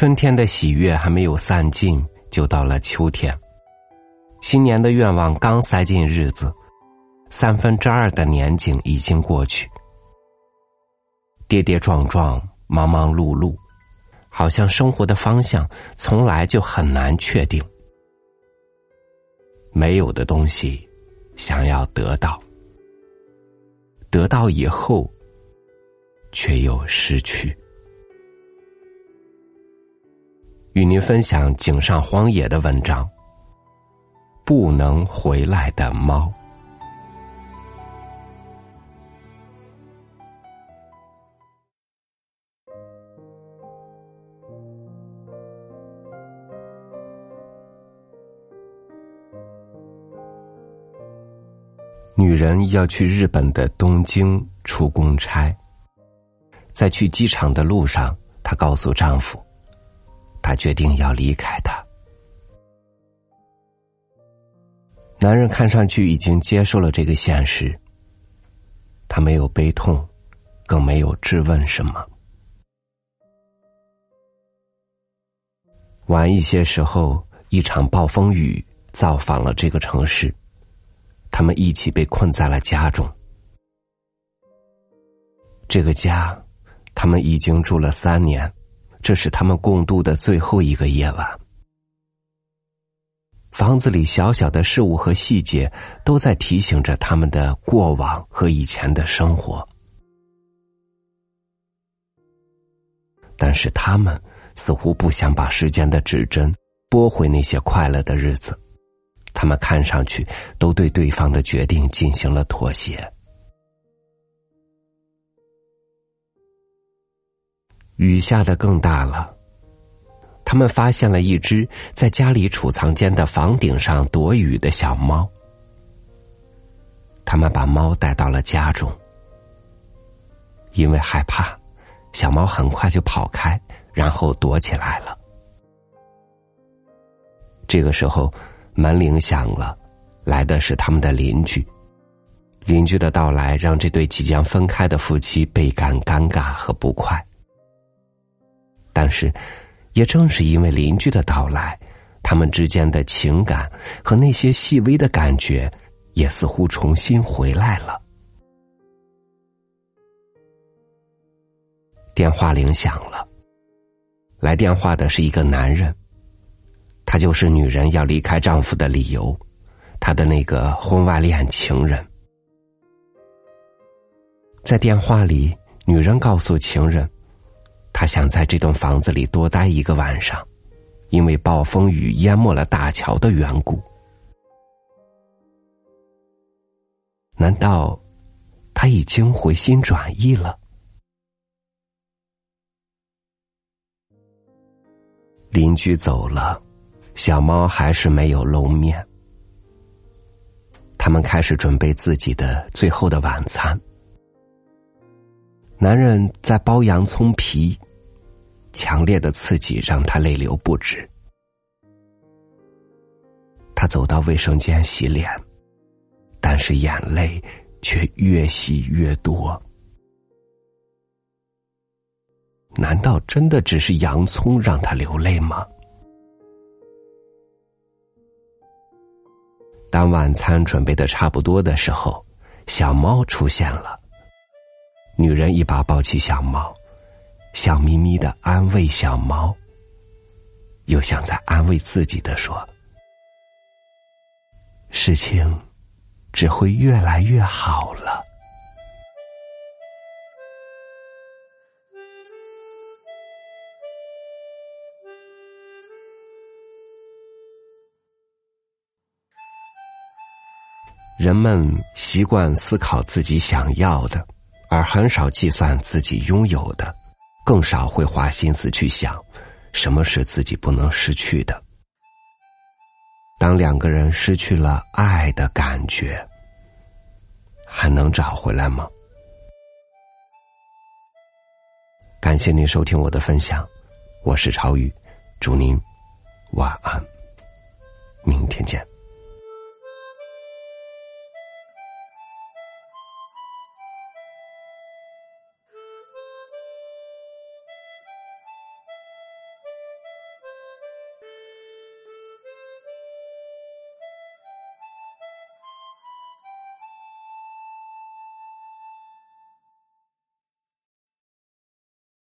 春天的喜悦还没有散尽，就到了秋天。新年的愿望刚塞进日子，三分之二的年景已经过去。跌跌撞撞，忙忙碌碌，好像生活的方向从来就很难确定。没有的东西，想要得到，得到以后，却又失去。与您分享井上荒野的文章。不能回来的猫。女人要去日本的东京出公差，在去机场的路上，她告诉丈夫。他决定要离开他。男人看上去已经接受了这个现实，他没有悲痛，更没有质问什么。晚一些时候，一场暴风雨造访了这个城市，他们一起被困在了家中。这个家，他们已经住了三年。这是他们共度的最后一个夜晚。房子里小小的事物和细节，都在提醒着他们的过往和以前的生活。但是他们似乎不想把时间的指针拨回那些快乐的日子，他们看上去都对对方的决定进行了妥协。雨下的更大了，他们发现了一只在家里储藏间的房顶上躲雨的小猫。他们把猫带到了家中，因为害怕，小猫很快就跑开，然后躲起来了。这个时候，门铃响了，来的是他们的邻居。邻居的到来让这对即将分开的夫妻倍感尴尬和不快。但是，也正是因为邻居的到来，他们之间的情感和那些细微的感觉，也似乎重新回来了。电话铃响了，来电话的是一个男人，他就是女人要离开丈夫的理由，他的那个婚外恋情人。在电话里，女人告诉情人。他想在这栋房子里多待一个晚上，因为暴风雨淹没了大桥的缘故。难道他已经回心转意了？邻居走了，小猫还是没有露面。他们开始准备自己的最后的晚餐。男人在剥洋葱皮，强烈的刺激让他泪流不止。他走到卫生间洗脸，但是眼泪却越洗越多。难道真的只是洋葱让他流泪吗？当晚餐准备的差不多的时候，小猫出现了。女人一把抱起小猫，笑眯眯的安慰小猫，又像在安慰自己的说：“事情只会越来越好了。”人们习惯思考自己想要的。而很少计算自己拥有的，更少会花心思去想，什么是自己不能失去的。当两个人失去了爱的感觉，还能找回来吗？感谢您收听我的分享，我是超宇，祝您晚安，明天见。